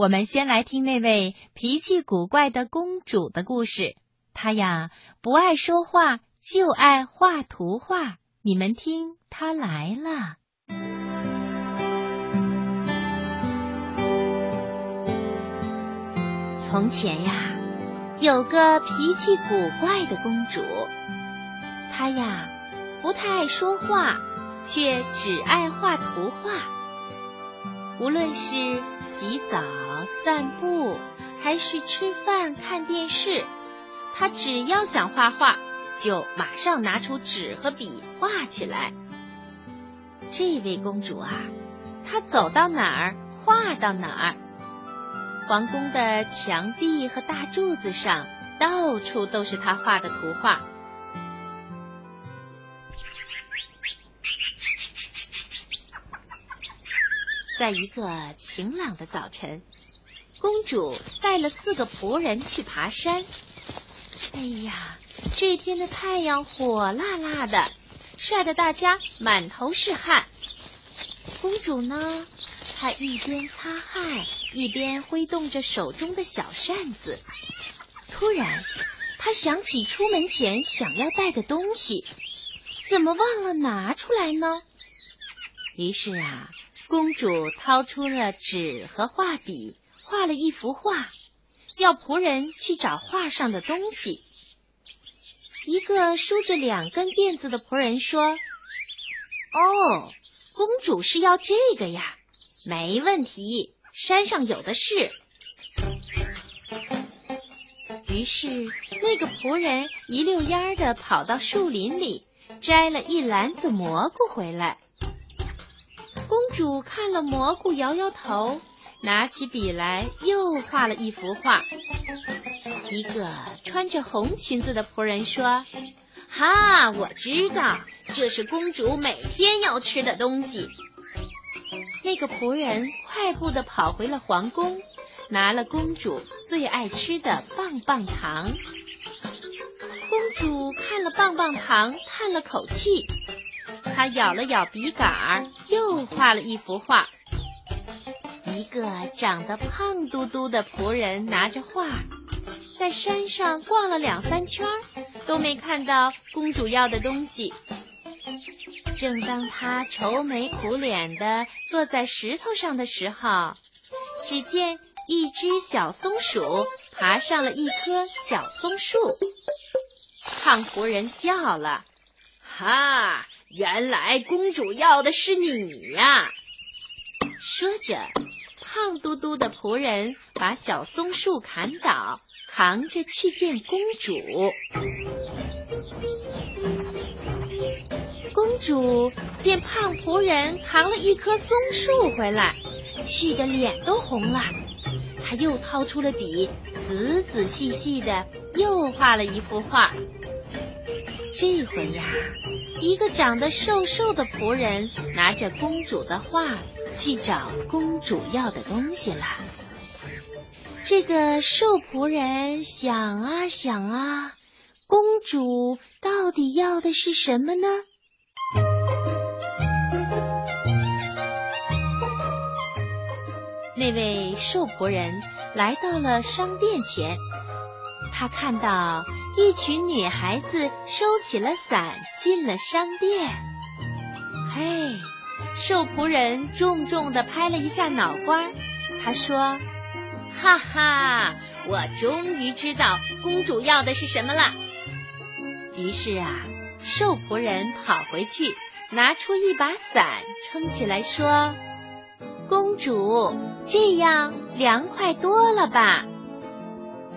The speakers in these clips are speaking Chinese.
我们先来听那位脾气古怪的公主的故事。她呀，不爱说话，就爱画图画。你们听，她来了。从前呀，有个脾气古怪的公主，她呀，不太爱说话，却只爱画图画。无论是洗澡、散步，还是吃饭、看电视，他只要想画画，就马上拿出纸和笔画起来。这位公主啊，她走到哪儿画到哪儿，皇宫的墙壁和大柱子上，到处都是她画的图画。在一个晴朗的早晨，公主带了四个仆人去爬山。哎呀，这天的太阳火辣辣的，晒得大家满头是汗。公主呢，她一边擦汗，一边挥动着手中的小扇子。突然，她想起出门前想要带的东西，怎么忘了拿出来呢？于是啊。公主掏出了纸和画笔，画了一幅画，要仆人去找画上的东西。一个梳着两根辫子的仆人说：“哦，公主是要这个呀，没问题，山上有的是。”于是那个仆人一溜烟儿的跑到树林里，摘了一篮子蘑菇回来。主看了蘑菇，摇摇头，拿起笔来又画了一幅画。一个穿着红裙子的仆人说：“哈，我知道，这是公主每天要吃的东西。”那个仆人快步的跑回了皇宫，拿了公主最爱吃的棒棒糖。公主看了棒棒糖，叹了口气。他咬了咬笔杆儿，又画了一幅画。一个长得胖嘟嘟的仆人拿着画，在山上逛了两三圈，都没看到公主要的东西。正当他愁眉苦脸的坐在石头上的时候，只见一只小松鼠爬上了一棵小松树。胖仆人笑了，哈。原来公主要的是你呀！说着，胖嘟嘟的仆人把小松树砍倒，扛着去见公主。公主见胖仆人扛了一棵松树回来，气得脸都红了。她又掏出了笔，仔仔细细的又画了一幅画。这回呀。一个长得瘦瘦的仆人拿着公主的画去找公主要的东西了。这个瘦仆人想啊想啊，公主到底要的是什么呢？那位瘦仆人来到了商店前，他看到。一群女孩子收起了伞，进了商店。嘿，瘦仆人重重的拍了一下脑瓜，他说：“哈哈，我终于知道公主要的是什么了。”于是啊，瘦仆人跑回去，拿出一把伞，撑起来说：“公主，这样凉快多了吧？”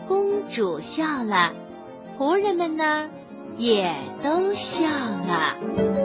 公主笑了。仆人们呢，也都笑了。